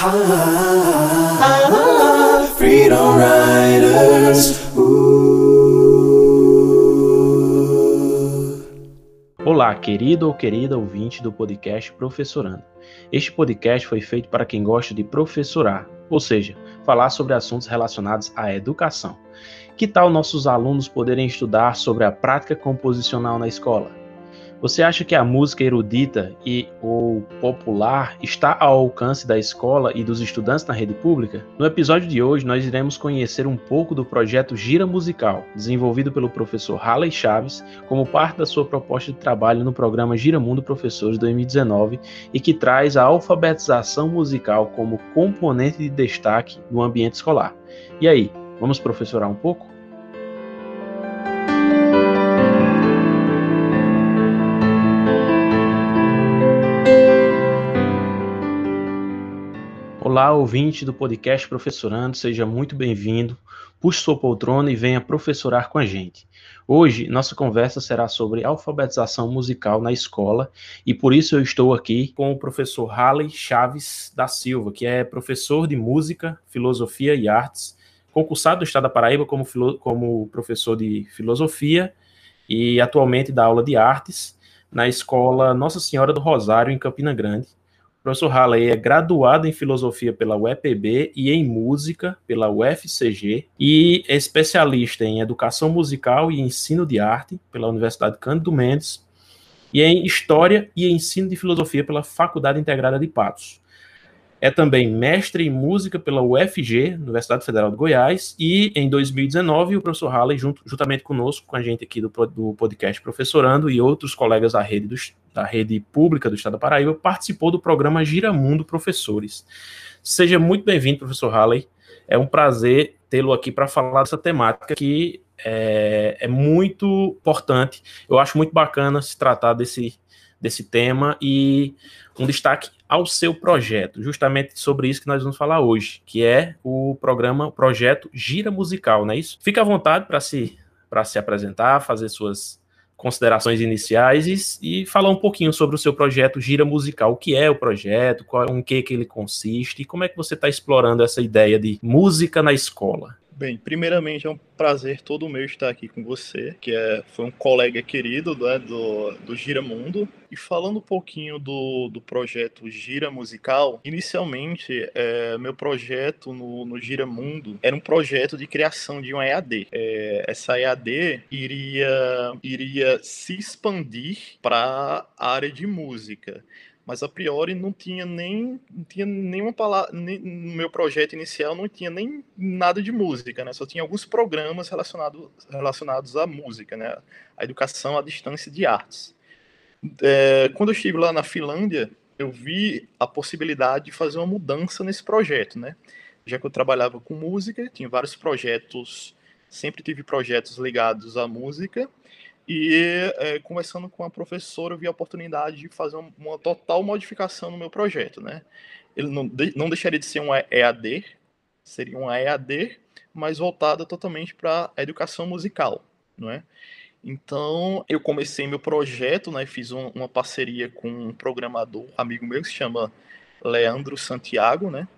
Freedom Riders. Olá, querido ou querida ouvinte do podcast Professorando. Este podcast foi feito para quem gosta de professorar, ou seja, falar sobre assuntos relacionados à educação. Que tal nossos alunos poderem estudar sobre a prática composicional na escola? Você acha que a música erudita e ou popular está ao alcance da escola e dos estudantes na rede pública? No episódio de hoje, nós iremos conhecer um pouco do projeto Gira Musical, desenvolvido pelo professor Halley Chaves como parte da sua proposta de trabalho no programa Gira Mundo Professores 2019 e que traz a alfabetização musical como componente de destaque no ambiente escolar. E aí, vamos professorar um pouco? Olá, ouvinte do podcast Professorando, seja muito bem-vindo. Puxe sua poltrona e venha professorar com a gente. Hoje, nossa conversa será sobre alfabetização musical na escola e por isso eu estou aqui com o professor Halley Chaves da Silva, que é professor de música, filosofia e artes, concursado do Estado da Paraíba como, como professor de filosofia e atualmente dá aula de artes na escola Nossa Senhora do Rosário, em Campina Grande professor Halley é graduado em filosofia pela UEPB e em música pela UFCG e é especialista em educação musical e ensino de arte pela Universidade Cândido Mendes e em história e ensino de filosofia pela Faculdade Integrada de Patos. É também mestre em música pela UFG, Universidade Federal de Goiás, e em 2019 o professor Halley, junto, juntamente conosco, com a gente aqui do, do podcast Professorando e outros colegas da rede, do, da rede pública do Estado da Paraíba, participou do programa Giramundo Professores. Seja muito bem-vindo, professor Halley. É um prazer tê-lo aqui para falar dessa temática que é, é muito importante. Eu acho muito bacana se tratar desse, desse tema e um destaque ao seu projeto, justamente sobre isso que nós vamos falar hoje, que é o programa, o projeto Gira Musical, não é isso? Fique à vontade para se, para se apresentar, fazer suas considerações iniciais e, e, falar um pouquinho sobre o seu projeto Gira Musical. O que é o projeto, qual, em que, que ele consiste e como é que você está explorando essa ideia de música na escola? Bem, primeiramente é um prazer todo meu estar aqui com você, que é, foi um colega querido né, do, do Gira Mundo. E falando um pouquinho do, do projeto Gira Musical, inicialmente é, meu projeto no, no Gira Mundo era um projeto de criação de uma EAD. É, essa EAD iria, iria se expandir para a área de música mas a priori não tinha nem não tinha nenhuma palavra nem, no meu projeto inicial não tinha nem nada de música né? Só tinha alguns programas relacionados relacionados à música né? A educação à distância de artes. É, quando eu estive lá na Finlândia eu vi a possibilidade de fazer uma mudança nesse projeto né? Já que eu trabalhava com música tinha vários projetos sempre tive projetos ligados à música e é, conversando com a professora, eu vi a oportunidade de fazer uma, total modificação no meu projeto, né? Ele não, de, não deixaria de ser um EAD, seria um EAD, mas voltada totalmente para a educação musical, não é? Então, eu comecei meu projeto, né? Fiz um, uma parceria com um programador, amigo meu, que se chama Leandro Santiago, né?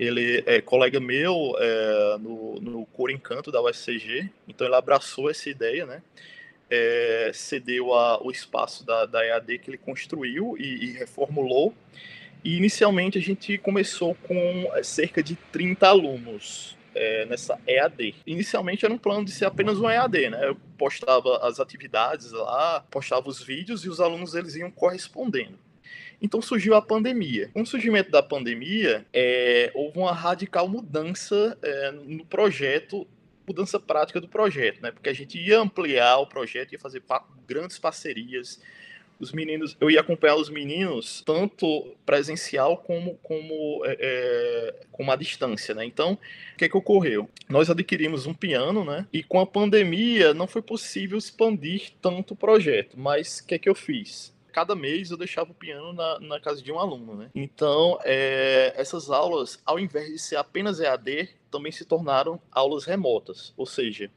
Ele é colega meu é, no, no Cor Encanto da UFCG, então ele abraçou essa ideia, né? É, cedeu a, o espaço da, da EAD que ele construiu e, e, reformulou. E inicialmente a gente começou com é, cerca de 30 alunos é, nessa EAD. Inicialmente era um plano de ser apenas um EAD, né? Eu postava as atividades lá, postava os vídeos e os alunos eles iam correspondendo. Então surgiu a pandemia. Com o surgimento da pandemia, é, houve uma radical mudança é, no projeto mudança prática do projeto, né? Porque a gente ia ampliar o projeto, ia fazer pa grandes parcerias. Os meninos, eu ia acompanhar os meninos tanto presencial como como é, é como distância, né? Então, o que é que ocorreu? Nós adquirimos um piano, né? E com a pandemia não foi possível expandir tanto o projeto. Mas o que é que eu fiz? Cada mês eu deixava o piano na, na casa de um aluno, né? Então, é, essas aulas, ao invés de ser apenas EAD, também se tornaram aulas remotas, ou seja,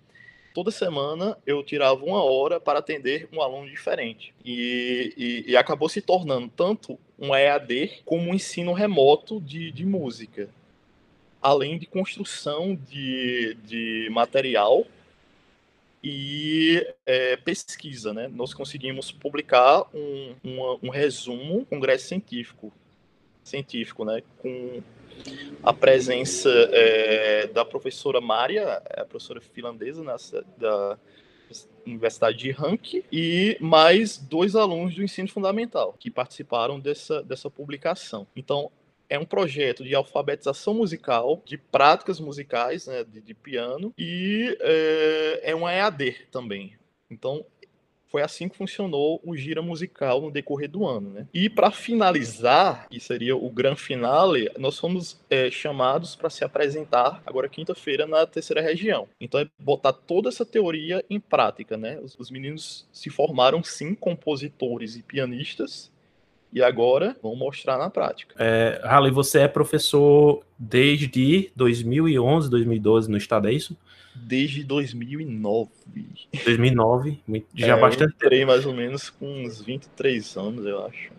toda semana eu tirava uma hora para atender um aluno diferente. E, e, e acabou se tornando tanto um EAD como um ensino remoto de, de música. Além de construção de, de material e é, pesquisa, né? Nós conseguimos publicar um, um resumo, um congresso científico, científico, né? Com a presença é, da professora Maria, a professora finlandesa nessa, da Universidade de Rank, e mais dois alunos do ensino fundamental que participaram dessa, dessa publicação. Então, é um projeto de alfabetização musical, de práticas musicais, né, de, de piano, e é, é uma EAD também. Então, foi assim que funcionou o gira musical no decorrer do ano, né? E para finalizar, que seria o grande finale, nós fomos é, chamados para se apresentar agora quinta-feira na terceira região. Então é botar toda essa teoria em prática, né? Os, os meninos se formaram sim compositores e pianistas e agora vão mostrar na prática. É, Harley, você é professor desde 2011, 2012 no estado, é isso? desde 2009. 2009, já é, bastante tempo. Eu mais ou menos com uns 23 anos, eu acho.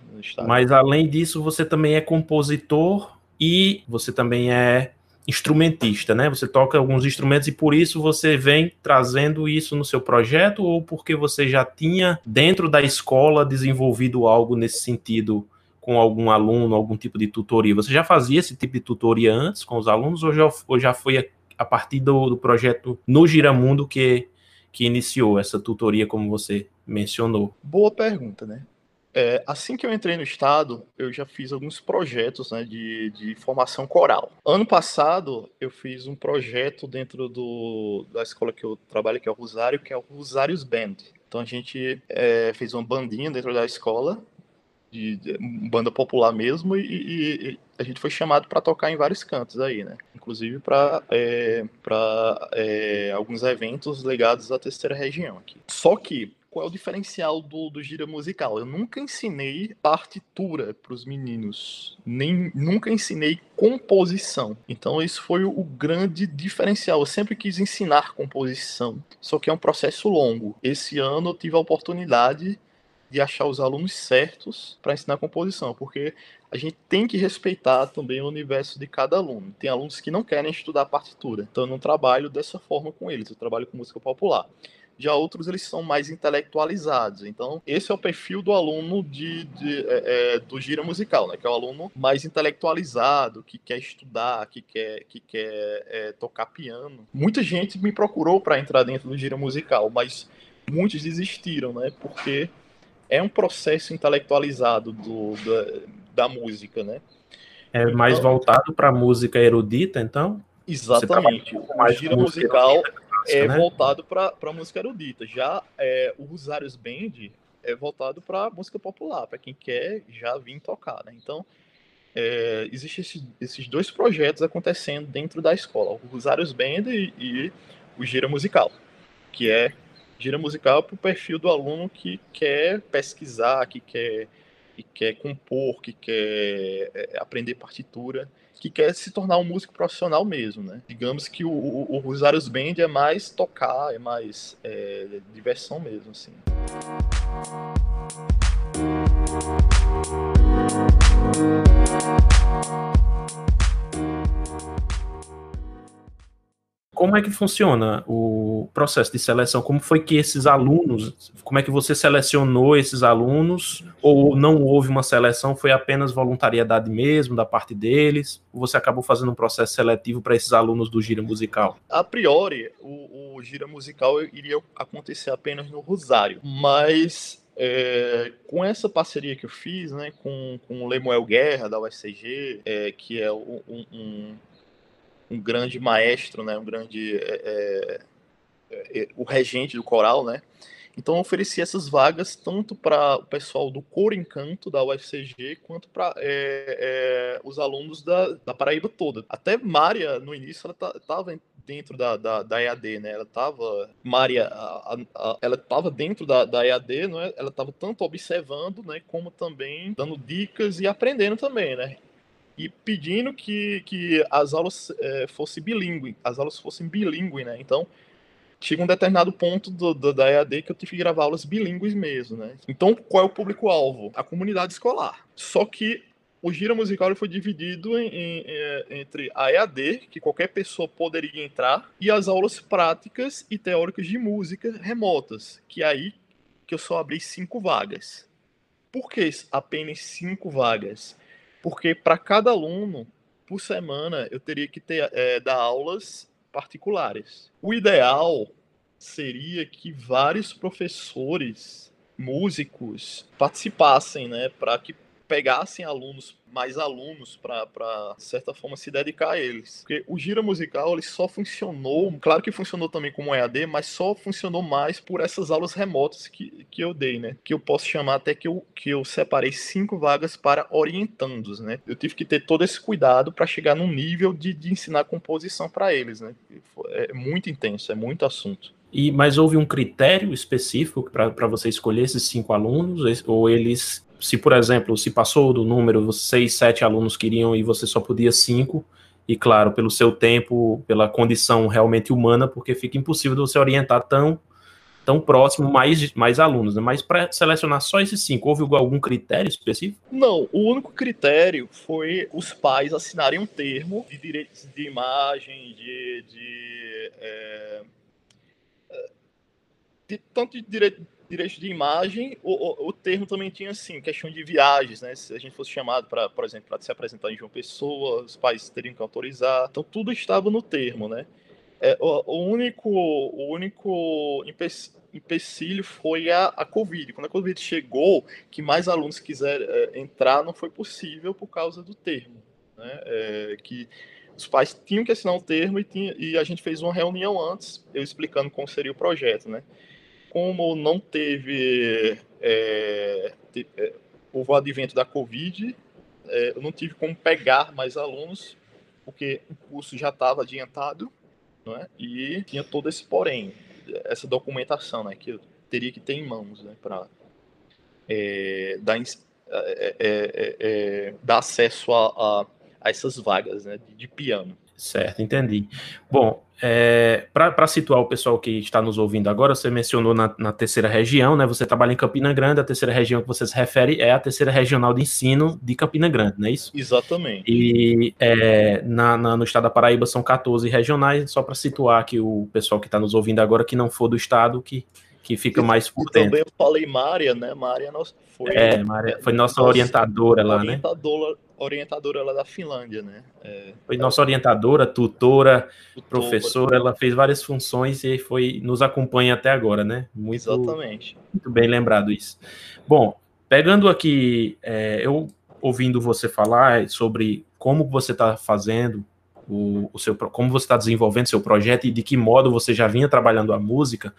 Mas além disso, você também é compositor e você também é instrumentista, né? Você toca alguns instrumentos e por isso você vem trazendo isso no seu projeto ou porque você já tinha dentro da escola desenvolvido algo nesse sentido com algum aluno, algum tipo de tutoria? Você já fazia esse tipo de tutoria antes com os alunos ou já, ou já foi a partir do, do projeto no Giramundo que, que iniciou essa tutoria, como você mencionou? Boa pergunta, né? É, assim que eu entrei no estado, eu já fiz alguns projetos né, de, de formação coral. Ano passado, eu fiz um projeto dentro do, da escola que eu trabalho, que é o Rosário, que é o Rosários Band. Então a gente é, fez uma bandinha dentro da escola de, de banda popular mesmo, e, e, a gente foi chamado para tocar em vários cantos aí, né? Inclusive para é, é, alguns eventos ligados à terceira região aqui. Só que qual é o diferencial do, do gira musical? Eu nunca ensinei partitura para os meninos, nem nunca ensinei composição. Então isso foi o grande diferencial. Eu sempre quis ensinar composição, só que é um processo longo. Esse ano eu tive a oportunidade de achar os alunos certos para ensinar composição, porque a gente tem que respeitar também o universo de cada aluno. Tem alunos que não querem estudar partitura, então eu não trabalho dessa forma com eles, eu trabalho com música popular. Já outros, eles são mais intelectualizados. Então, esse é o perfil do aluno de, de é, é, do gira musical, né? Que é o aluno mais intelectualizado, que quer estudar, que quer, que quer é, tocar piano. Muita gente me procurou para entrar dentro do gira musical, mas muitos desistiram, né? Porque é um processo intelectualizado do, da, da música, né? É mais então, voltado para música erudita, então? Exatamente. O giro musical clássica, é né? voltado para música erudita. Já é, o Rosários Band é voltado para música popular, para quem quer já vir tocar, né? Então, é, existem esse, esses dois projetos acontecendo dentro da escola, o Rosários Band e, e o Gira Musical, que é gira musical para o perfil do aluno que quer pesquisar, que quer, que quer compor, que quer é, aprender partitura, que quer se tornar um músico profissional mesmo, né? Digamos que o, o, o Rosários Band é mais tocar, é mais é, diversão mesmo, assim. Como é que funciona o processo de seleção? Como foi que esses alunos, como é que você selecionou esses alunos? Ou não houve uma seleção, foi apenas voluntariedade mesmo da parte deles? Ou você acabou fazendo um processo seletivo para esses alunos do Gira Musical? A priori, o, o Gira Musical iria acontecer apenas no Rosário, mas é, com essa parceria que eu fiz, né, com, com o Lemuel Guerra, da USCG, é, que é um, um, um grande maestro, né, um grande é, é, é, o regente do coral, né? Então eu ofereci essas vagas tanto para o pessoal do Coro Encanto da UFCG quanto para é, é, os alunos da, da Paraíba toda. Até Mária no início ela estava dentro da, da, da, EAD, né? Ela estava Mária, a, a, ela estava dentro da, da EAD, não é? Ela estava tanto observando, né, como também dando dicas e aprendendo também, né? E pedindo que, que as aulas é, fossem bilíngue, as aulas fossem bilíngue, né? Então, chega um determinado ponto do, do, da EAD que eu tive que gravar aulas bilíngues mesmo, né? Então, qual é o público-alvo? A comunidade escolar. Só que o Gira Musical foi dividido em, em, em, entre a EAD, que qualquer pessoa poderia entrar, e as aulas práticas e teóricas de música remotas, que é aí que eu só abri cinco vagas. Por que apenas cinco vagas? Porque para cada aluno, por semana, eu teria que ter, é, dar aulas particulares. O ideal seria que vários professores, músicos, participassem, né, para que pegassem alunos, mais alunos, para, de certa forma, se dedicar a eles. Porque o Gira Musical, ele só funcionou, claro que funcionou também como EAD, mas só funcionou mais por essas aulas remotas que, que eu dei, né? Que eu posso chamar até que eu, que eu separei cinco vagas para orientandos, né? Eu tive que ter todo esse cuidado para chegar num nível de, de ensinar composição para eles, né? É muito intenso, é muito assunto. E, mas houve um critério específico para você escolher esses cinco alunos? Ou eles se, por exemplo, se passou do número, seis, sete alunos queriam e você só podia cinco, e claro, pelo seu tempo, pela condição realmente humana, porque fica impossível você orientar tão tão próximo mais, mais alunos, né? Mas para selecionar só esses cinco, houve algum critério específico? Não, o único critério foi os pais assinarem um termo de direitos de imagem, de, de, é, de tanto de direito direitos de imagem, o, o, o, termo também tinha assim, questão de viagens, né? Se a gente fosse chamado para, por exemplo, para se apresentar em João Pessoa, os pais teriam que autorizar. Então tudo estava no termo, né? É, o, o, único, o único empecilho foi a, a Covid. Quando a Covid chegou, que mais alunos quiseram é, entrar, não foi possível por causa do termo, né? É, que os pais tinham que assinar um termo e, tinha, e a gente fez uma reunião antes, eu explicando como seria o projeto, né? Como não teve é, é, o advento da Covid, é, eu não tive como pegar mais alunos, porque o curso já estava adiantado, não é? e tinha todo esse porém, essa documentação né, que eu teria que ter em mãos né, para é, dar, é, é, dar acesso a, a, a, essas vagas né, de, de piano. Certo, entendi. Bom, é, para situar o pessoal que está nos ouvindo agora, você mencionou na, na, terceira região, né? Você trabalha em Campina Grande, a terceira região que você se refere é a terceira regional de ensino de Campina Grande, não é isso? Exatamente. E é, na, na, no estado da Paraíba são 14 regionais, só para situar aqui o pessoal que está nos ouvindo agora, que não for do estado, que, que fica e, mais por dentro. Também eu falei Mária, né? Mária foi, é, Mária, foi nossa orientadora lá, né? Orientadora orientadora lá da Finlândia, né? É, foi nossa orientadora, tutora, tutora, professora, ela fez várias funções e foi nos acompanha até agora, né? Muito, Exatamente. Muito bem lembrado isso. Bom, pegando aqui, é, eu ouvindo você falar sobre como você está fazendo o, o seu, como você está desenvolvendo seu projeto e de que modo você já vinha trabalhando a música,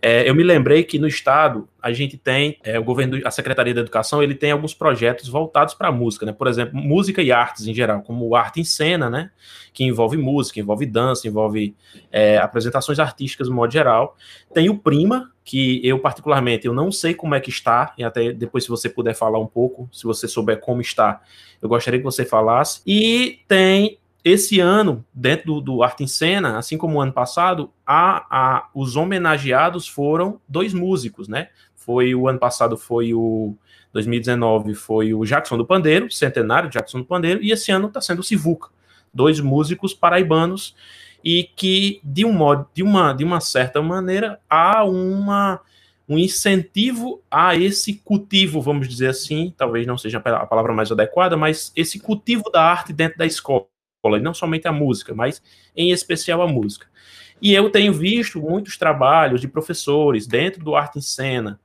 é, eu me lembrei que no estado a gente tem é, o governo, a Secretaria da Educação, ele tem alguns projetos voltados para a música, né? Por exemplo, música e artes em geral, como arte em cena, né? Que envolve música, envolve dança, envolve é, apresentações artísticas no modo geral. Tem o Prima, que eu particularmente eu não sei como é que está, e até depois se você puder falar um pouco, se você souber como está, eu gostaria que você falasse. E tem esse ano, dentro do, do Arte em Cena, assim como o ano passado, a, a, os homenageados foram dois músicos, né? Foi o ano passado foi o 2019 foi o Jackson do Pandeiro, centenário Jackson do Pandeiro, e esse ano está sendo o Sivuca, dois músicos paraibanos e que de um modo, de uma, de uma certa maneira há uma um incentivo a esse cultivo, vamos dizer assim, talvez não seja a palavra mais adequada, mas esse cultivo da arte dentro da escola escola, e não somente a música, mas em especial a música. E eu tenho visto muitos trabalhos de professores dentro do Arte em Cena,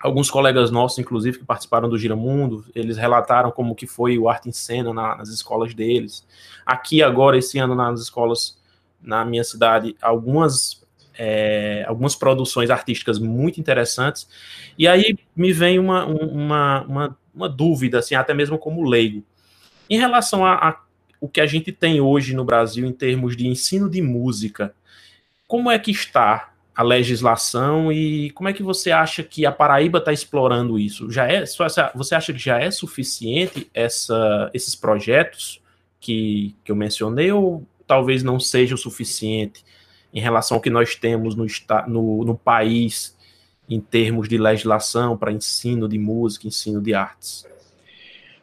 alguns colegas nossos, inclusive, que participaram do Giramundo, eles relataram como que foi o Arte em Cena na, nas escolas deles. Aqui agora, esse ano, nas escolas na minha cidade, algumas é, algumas produções artísticas muito interessantes. E aí me vem uma, uma, uma, uma, dúvida, assim, até mesmo como leigo. Em relação a, a o que a gente tem hoje no Brasil em termos de ensino de música. Como é que está a legislação e como é que você acha que a Paraíba está explorando isso? Já é, você acha que já é suficiente essa, esses projetos que, que eu mencionei ou talvez não seja o suficiente em relação ao que nós temos no, no, no país em termos de legislação para ensino de música, ensino de artes?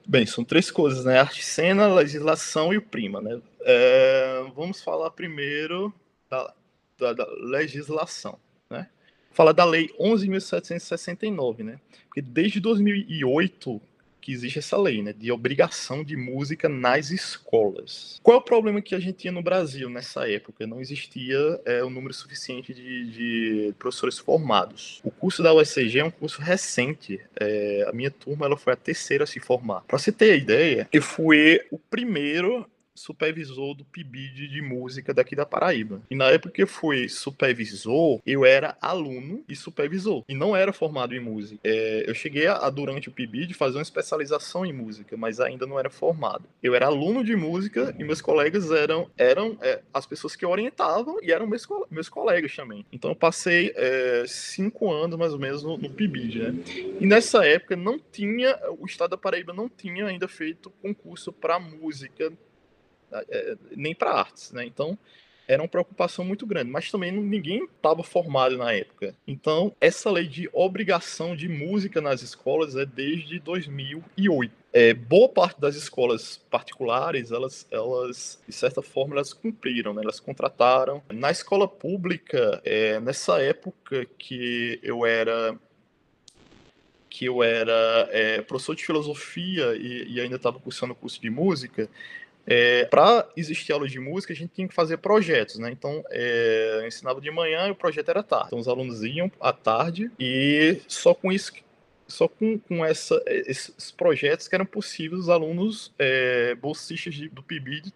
Bem, são três coisas, né? Arte cena, legislação e o prima, né? É, vamos falar primeiro da, da, da legislação, né? Fala da lei 11.769, né? Porque desde 2008 que existe essa lei, né, de obrigação de música nas escolas. Qual é o problema que a gente tinha no Brasil nessa época? Não existia é, um número suficiente de, de, professores formados. O curso da USCG é um curso recente. É, a minha turma ela foi a terceira a se formar. Para você ter a ideia, eu fui o primeiro supervisor do PIBID de música daqui da Paraíba. E na época que eu fui supervisor, eu era aluno e supervisor. E não era formado em música. É, eu cheguei a, durante o PIBID, fazer uma especialização em música, mas ainda não era formado. Eu era aluno de música e meus colegas eram, eram é, as pessoas que orientavam e eram meus, meus colegas também. Então eu passei é, cinco anos mais ou menos no, no PIBID, né? E nessa época não tinha, o estado da Paraíba não tinha ainda feito concurso para música nem para artes, né? Então era uma preocupação muito grande, mas também ninguém estava formado na época. Então essa lei de obrigação de música nas escolas é desde 2008. É, boa parte das escolas particulares, elas, elas de certa forma, elas cumpriram, né? elas contrataram. Na escola pública, é, nessa época que eu era que eu era é, professor de filosofia e, e ainda estava cursando o curso de música, é, para existir aula de música, a gente tinha que fazer projetos, né? Então, é, eu ensinava de manhã e o projeto era tarde. Então, os alunos iam à tarde e só com isso, só com, com essa, esses projetos que eram possíveis os alunos é, bolsistas de, do PIBID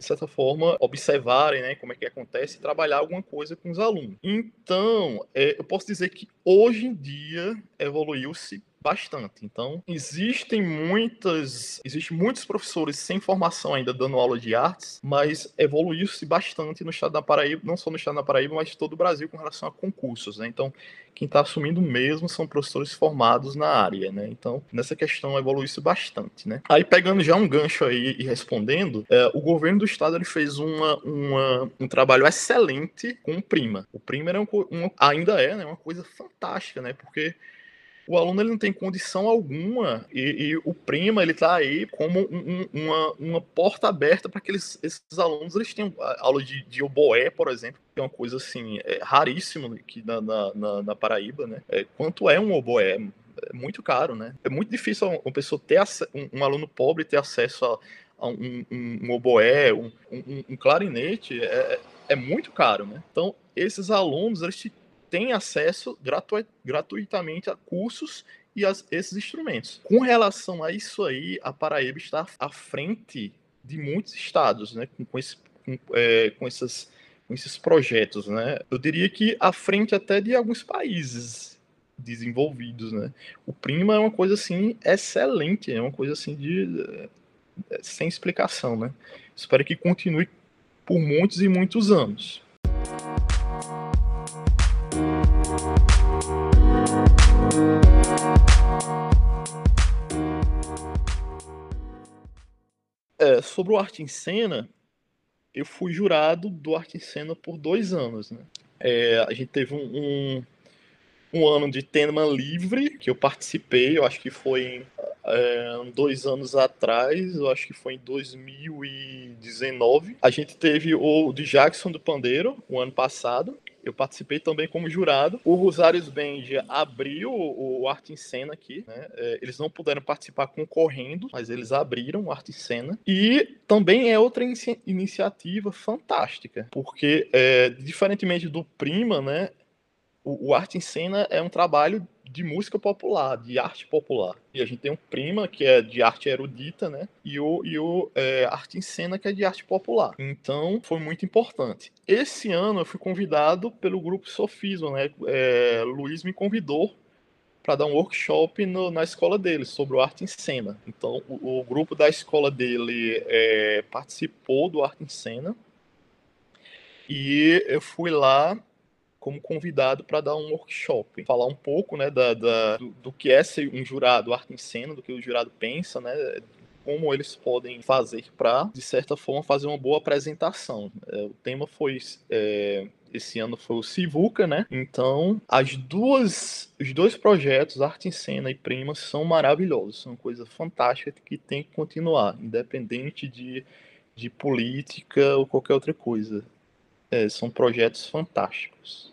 de certa forma, observarem né, como é que acontece e trabalhar alguma coisa com os alunos. Então, é, eu posso dizer que hoje em dia evoluiu-se bastante. Então, existem muitas, existem muitos professores sem formação ainda dando aula de artes, mas evoluiu-se bastante no estado da Paraíba, não só no estado da Paraíba, mas todo o Brasil com relação a concursos, né? Então, quem está assumindo mesmo são professores formados na área, né? Então, nessa questão evoluiu-se bastante, né? Aí, pegando já um gancho aí e respondendo, é, o governo do estado ele fez uma, uma, um trabalho excelente com o Prima. O Prima era um, um, ainda é né, uma coisa fantástica, né? Porque o aluno ele não tem condição alguma e, e o Prima ele está aí como um, uma, uma porta aberta para que eles, esses alunos eles tenham aula de, de oboé, por exemplo, que é uma coisa assim é, raríssima aqui na, na, na, Paraíba, né? É, quanto é um oboé? É muito caro, né? É muito difícil uma pessoa ter um, um aluno pobre ter acesso a, a um, um, um, oboé, um, um, um clarinete, é, é muito caro, né? Então, esses alunos, eles tem acesso gratu gratuitamente a cursos e a esses instrumentos. Com relação a isso aí, a Paraíba está à frente de muitos estados, né, com, com, esse, com, é, com, essas, com esses projetos, né. Eu diria que à frente até de alguns países desenvolvidos, né. O Prima é uma coisa assim excelente, é uma coisa assim de é, sem explicação, né. Espero que continue por muitos e muitos anos. É, sobre o Arte em Cena, eu fui jurado do Arte em Cena por dois anos. Né? É, a gente teve um, um, um, ano de tema livre que eu participei, eu acho que foi é, dois anos atrás, eu acho que foi em 2019. A gente teve o de Jackson do Pandeiro, o ano passado, eu participei também como jurado. O Rosários Band abriu o, Arte em Cena aqui, né? É, eles não puderam participar concorrendo, mas eles abriram o Arte em Cena. E também é outra inici iniciativa fantástica, porque é, diferentemente do Prima, né? O, o Arte em Cena é um trabalho de música popular, de arte popular. E a gente tem um Prima, que é de arte erudita, né? E o, e o é, Arte em Cena, que é de arte popular. Então, foi muito importante. Esse ano eu fui convidado pelo grupo Sofismo, né? É, Luiz me convidou para dar um workshop no, na escola dele sobre o arte em cena. Então, o, o grupo da escola dele é, participou do arte em cena e eu fui lá como convidado para dar um workshop, falar um pouco né, da, da do, do, que é ser um jurado arte em cena, do que o jurado pensa, né, como eles podem fazer para, de certa forma, fazer uma boa apresentação. É, o tema foi é, esse ano foi o Sivuca, né? Então, as duas, os dois projetos, Arte em Cena e Prima, são maravilhosos, são coisas fantásticas que tem que continuar, independente de, de política ou qualquer outra coisa. É, são projetos fantásticos.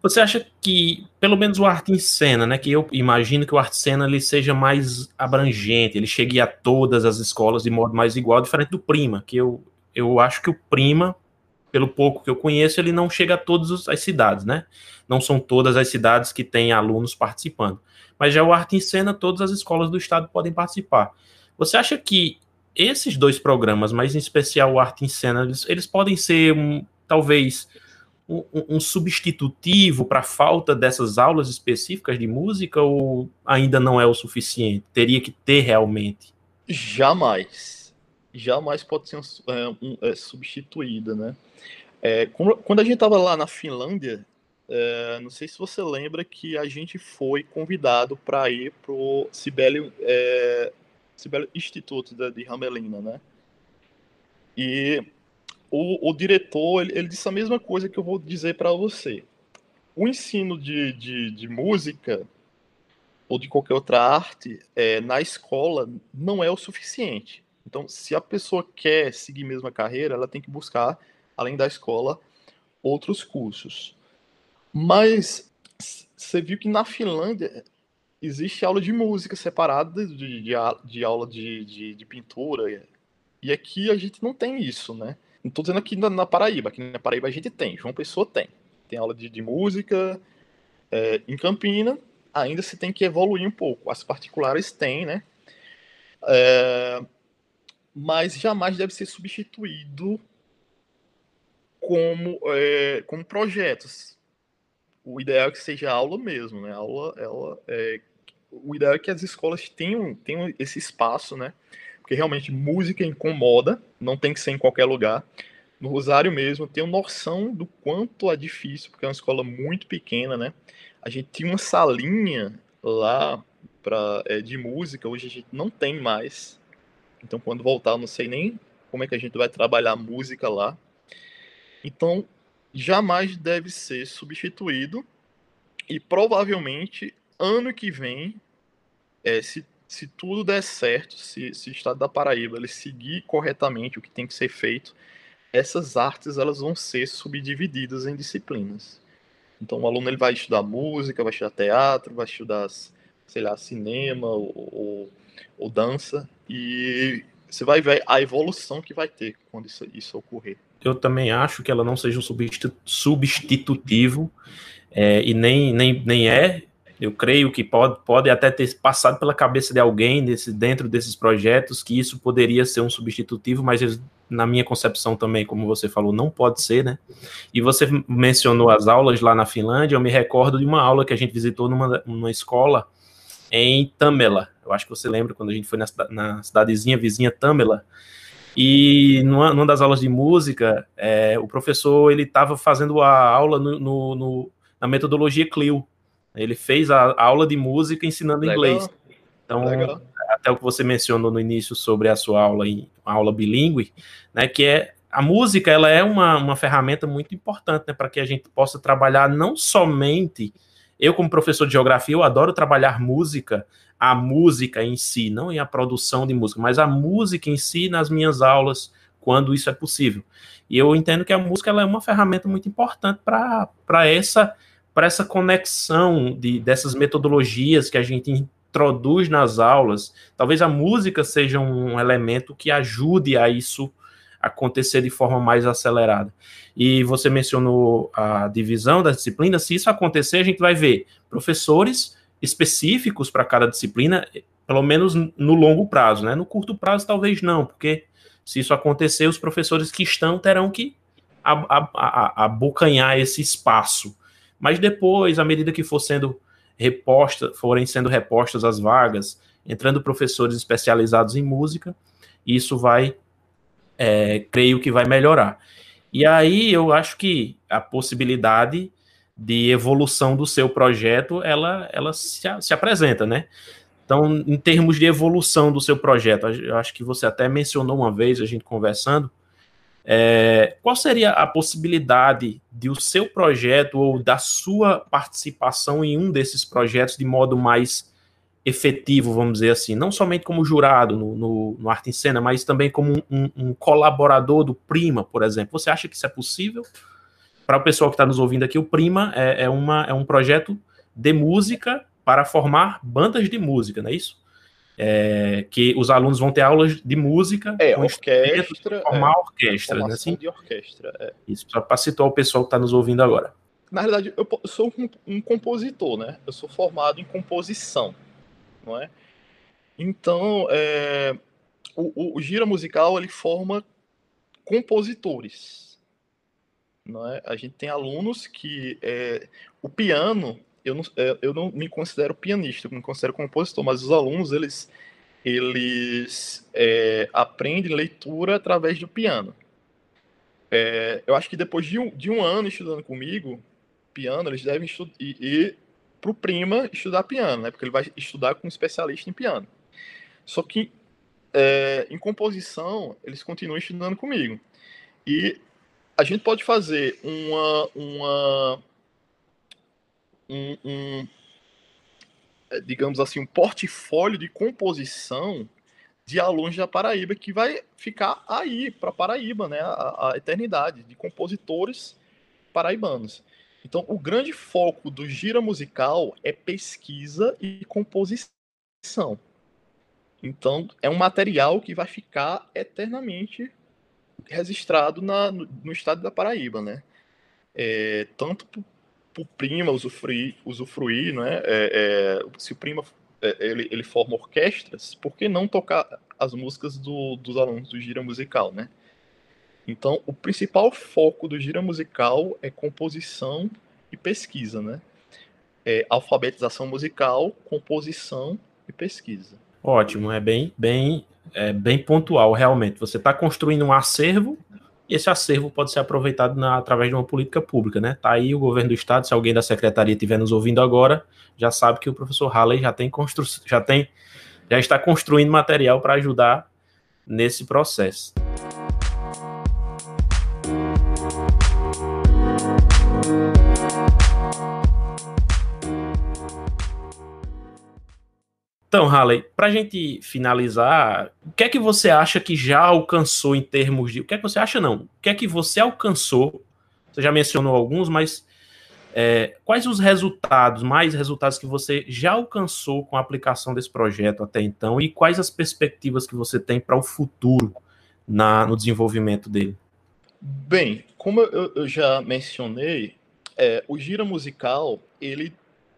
Você acha que, pelo menos o arte em cena, né, que eu imagino que o arte em cena ele seja mais abrangente, ele chegue a todas as escolas de modo mais igual, diferente do Prima, que eu, eu acho que o Prima, pelo pouco que eu conheço, ele não chega a todas as cidades, né? Não são todas as cidades que têm alunos participando. Mas já o arte em cena, todas as escolas do estado podem participar. Você acha que esses dois programas, mas em especial o arte em cena, eles, eles podem ser, um, talvez um, um substitutivo para a falta dessas aulas específicas de música ou ainda não é o suficiente? Teria que ter realmente? Jamais. Jamais pode ser é, um, é, substituída, né? É, quando a gente estava lá na Finlândia, é, não sei se você lembra que a gente foi convidado para ir para o Sibelius, é, Instituto de Hamelina, né? E o, o diretor ele, ele, disse a mesma coisa que eu vou dizer para você. O ensino de, de, de, música ou de qualquer outra arte é, na escola não é o suficiente. Então, se a pessoa quer seguir mesmo a carreira, ela tem que buscar, além da escola, outros cursos. Mas você viu que na Finlândia existe aula de música separada de, de, de aula de, de, de pintura. E aqui a gente não tem isso, né? Não tô dizendo aqui na, na, Paraíba. Aqui na Paraíba a gente tem. João Pessoa tem. Tem aula de, de música. É, em Campina, ainda se tem que evoluir um pouco. As particulares têm, né? É, mas jamais deve ser substituído como, é, como projetos. O ideal é que seja aula mesmo, né? Aula, ela, é, o ideal é que as escolas tenham, tenham esse espaço, né? porque realmente música incomoda, não tem que ser em qualquer lugar. No Rosário mesmo, eu tenho noção do quanto é difícil, porque é uma escola muito pequena, né? A gente tinha uma salinha lá pra, é, de música, hoje a gente não tem mais. Então, quando voltar, eu não sei nem como é que a gente vai trabalhar música lá. Então, jamais deve ser substituído. E provavelmente, ano que vem, é, se se tudo der certo, se, se o estado da Paraíba ele seguir corretamente o que tem que ser feito, essas artes elas vão ser subdivididas em disciplinas. Então o aluno ele vai estudar música, vai estudar teatro, vai estudar, sei lá, cinema ou, ou, ou dança e você vai ver a evolução que vai ter quando isso, isso ocorrer. Eu também acho que ela não seja um substitutivo é, e nem, nem, nem é eu creio que pode, pode até ter passado pela cabeça de alguém desse, dentro desses projetos que isso poderia ser um substitutivo, mas na minha concepção também, como você falou, não pode ser, né? E você mencionou as aulas lá na Finlândia, eu me recordo de uma aula que a gente visitou numa, numa escola em Tamela. Eu acho que você lembra quando a gente foi na, na cidadezinha vizinha Tamela. E numa, numa das aulas de música, é, o professor ele estava fazendo a aula no, no, no, na metodologia Clio, ele fez a aula de música ensinando Legal. inglês. Então, Legal. até o que você mencionou no início sobre a sua aula em aula bilíngue, né, que é a música, ela é uma, uma ferramenta muito importante, né, para que a gente possa trabalhar não somente eu como professor de geografia, eu adoro trabalhar música, a música em si, não em a produção de música, mas a música em si nas minhas aulas, quando isso é possível. E eu entendo que a música é uma ferramenta muito importante para essa para essa conexão de, dessas metodologias que a gente introduz nas aulas. Talvez a música seja um elemento que ajude a isso acontecer de forma mais acelerada. E você mencionou a divisão das disciplinas. Se isso acontecer, a gente vai ver professores específicos para cada disciplina, pelo menos no longo prazo, né? No curto prazo, talvez não, porque se isso acontecer, os professores que estão terão que abocanhar esse espaço mas depois, à medida que for sendo reposta, forem sendo repostas as vagas, entrando professores especializados em música, isso vai, é, creio que vai melhorar. E aí eu acho que a possibilidade de evolução do seu projeto, ela, ela se, se apresenta, né? Então, em termos de evolução do seu projeto, eu acho que você até mencionou uma vez, a gente conversando, é, qual seria a possibilidade de o seu projeto ou da sua participação em um desses projetos de modo mais efetivo, vamos dizer assim, não somente como jurado no, no, no Arte em Cena, mas também como um, um, colaborador do Prima, por exemplo. Você acha que isso é possível? Para o pessoal que está nos ouvindo aqui, o Prima é, é, uma, é um projeto de música para formar bandas de música, não é isso? É, que os alunos vão ter aulas de música, é, orquestra, formar é, orquestra, né? Assim? de orquestra. É. Isso, para situar o pessoal que está nos ouvindo agora. Na verdade, eu sou um, um, compositor, né? Eu sou formado em composição, não é? Então, é, o, o, o gira musical ele forma compositores, é? A gente tem alunos que é, o piano eu não, é, eu não me considero pianista, eu me considero compositor, mas os alunos, eles, eles é, aprendem leitura através do piano. É, eu acho que depois de um, de um ano estudando comigo, piano, eles devem ir, ir para o Prima estudar piano, né? Porque ele vai estudar com um especialista em piano. Só que é, em composição, eles continuam estudando comigo. E a gente pode fazer uma, uma um, um é, digamos assim, um portfólio de composição de alunos da Paraíba que vai ficar aí para Paraíba, né, a, a, eternidade de compositores paraibanos. Então, o grande foco do gira musical é pesquisa e composição. Então, é um material que vai ficar eternamente registrado na, no, no estado da Paraíba, né? É, tanto por prima usufruir, usufruir né? É, é, se o prima é, ele, ele forma orquestras, por que não tocar as músicas do, dos alunos do gira musical, né? Então, o principal foco do gira musical é composição e pesquisa, né? É alfabetização musical, composição e pesquisa. Ótimo, é bem, bem, é bem pontual, realmente. Você está construindo um acervo e esse acervo pode ser aproveitado na, através de uma política pública, né? Tá aí o governo do estado, se alguém da secretaria estiver nos ouvindo agora, já sabe que o professor Halley já tem constru já tem já está construindo material para ajudar nesse processo. Então, Halley, para a gente finalizar, o que é que você acha que já alcançou em termos de. O que é que você acha, não? O que é que você alcançou? Você já mencionou alguns, mas é, quais os resultados, mais resultados que você já alcançou com a aplicação desse projeto até então e quais as perspectivas que você tem para o futuro na, no desenvolvimento dele? Bem, como eu, eu já mencionei, é, o Gira Musical ele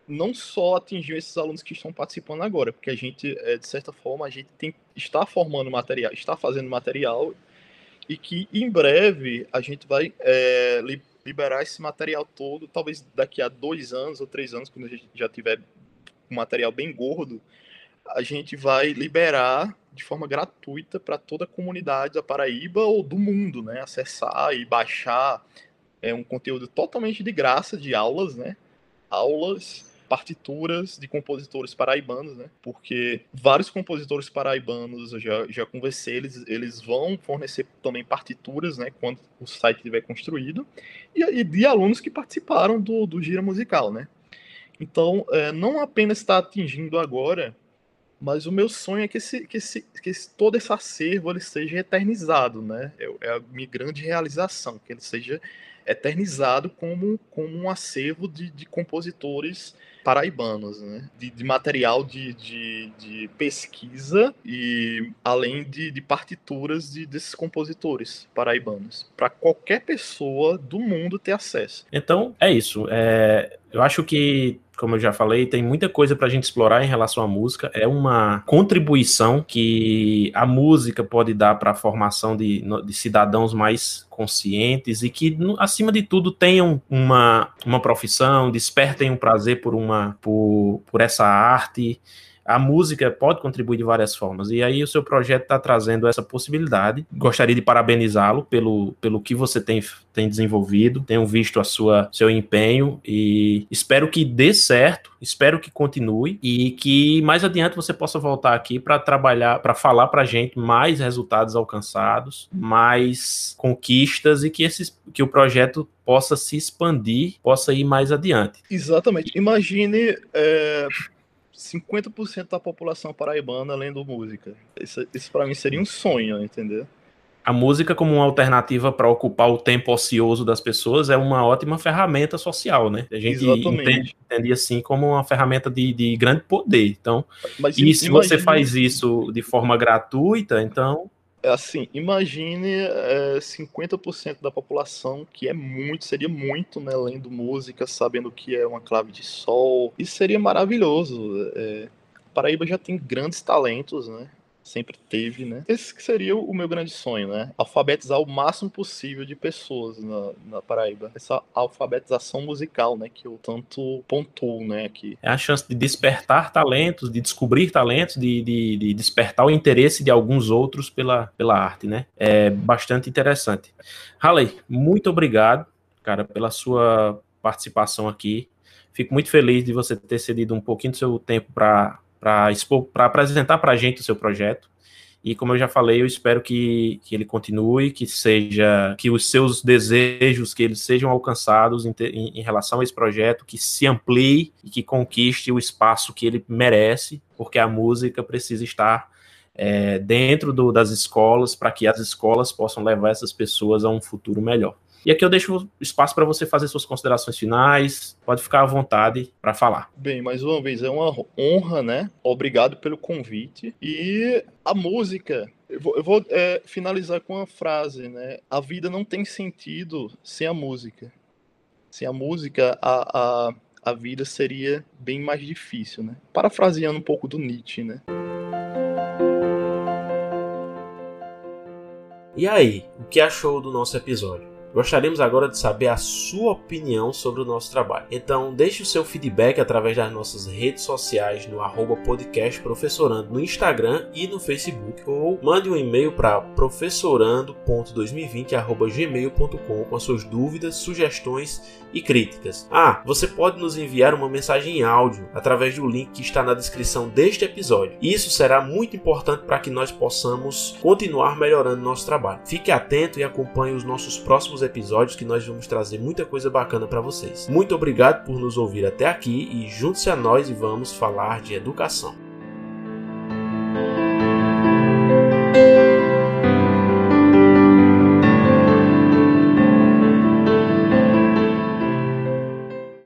não só atingiu esses alunos que estão participando agora, porque a gente, é, de certa forma, a gente tem, está formando material, está fazendo material, e que em breve a gente vai é, liberar esse material todo, talvez daqui a dois anos ou três anos, quando a gente já tiver um material bem gordo, a gente vai liberar de forma gratuita para toda a comunidade da Paraíba ou do mundo, né? Acessar e baixar é um conteúdo totalmente de graça de aulas, né? Aulas partituras de compositores paraibanos, né? Porque vários compositores paraibanos, eu já, já conversei, eles, eles vão fornecer também partituras, né? Quando o site estiver construído, e, e de alunos que participaram do, do Gira Musical, né? Então, é, não apenas está atingindo agora, mas o meu sonho é que, esse, que, esse, que esse, todo esse acervo ele seja eternizado, né? É, é a minha grande realização, que ele seja eternizado como, como um acervo de, de compositores paraibanos, né? de, de material de, de, de, pesquisa e além de, de partituras de, desses compositores paraibanos, para qualquer pessoa do mundo ter acesso. Então, é isso. É, eu acho que como eu já falei, tem muita coisa para a gente explorar em relação à música. É uma contribuição que a música pode dar para a formação de, de, cidadãos mais conscientes e que, acima de tudo, tenham uma, uma profissão, despertem um prazer por, uma, por, por essa arte. A música pode contribuir de várias formas. E aí o seu projeto está trazendo essa possibilidade. Gostaria de parabenizá-lo pelo, pelo que você tem, tem desenvolvido, tenho visto a sua seu empenho e espero que dê certo, espero que continue e que mais adiante você possa voltar aqui para trabalhar, para falar para a gente mais resultados alcançados, mais conquistas e que esses que o projeto possa se expandir, possa ir mais adiante. Exatamente. Imagine é, 50% da população paraibana lendo música. Isso, isso para mim seria um sonho, entendeu? A música como uma alternativa para ocupar o tempo ocioso das pessoas é uma ótima ferramenta social, né? A gente entende, entende, assim como uma ferramenta de, de grande poder. Então, Mas, e se você faz isso de forma gratuita, então assim, imagine é, 50% da população, que é muito, seria muito, né, lendo música, sabendo o que é uma clave de sol. Isso seria maravilhoso. É, Paraíba já tem grandes talentos, né? Sempre teve, né? Esse que seria o meu grande sonho, né? Alfabetizar o máximo possível de pessoas na, na Paraíba. Essa alfabetização musical, né? Que eu tanto pontuo, né? Aqui. É a chance de despertar talentos, de descobrir talentos, de, de, de despertar o interesse de alguns outros pela, pela arte, né? É bastante interessante. Halley, muito obrigado, cara, pela sua participação aqui. Fico muito feliz de você ter cedido um pouquinho do seu tempo para para apresentar para a gente o seu projeto. E como eu já falei, eu espero que, que ele continue, que seja, que os seus desejos, que eles sejam alcançados em, em, em relação a esse projeto, que se amplie e que conquiste o espaço que ele merece, porque a música precisa estar é, dentro do, das escolas para que as escolas possam levar essas pessoas a um futuro melhor. E aqui eu deixo espaço para você fazer suas considerações finais. Pode ficar à vontade para falar. Bem, mais uma vez, é uma honra, né? Obrigado pelo convite. E a música. Eu vou, eu vou é, finalizar com uma frase, né? A vida não tem sentido sem a música. Sem a música, a, a, a vida seria bem mais difícil, né? Parafraseando um pouco do Nietzsche, né? E aí, o que achou do nosso episódio? Gostaríamos agora de saber a sua opinião sobre o nosso trabalho. Então, deixe o seu feedback através das nossas redes sociais no arroba podcast professorando no Instagram e no Facebook ou mande um e-mail para professorando.2020@gmail.com com as suas dúvidas, sugestões e críticas. Ah, você pode nos enviar uma mensagem em áudio através do link que está na descrição deste episódio. Isso será muito importante para que nós possamos continuar melhorando nosso trabalho. Fique atento e acompanhe os nossos próximos episódios que nós vamos trazer muita coisa bacana para vocês. Muito obrigado por nos ouvir até aqui e junte-se a nós e vamos falar de educação.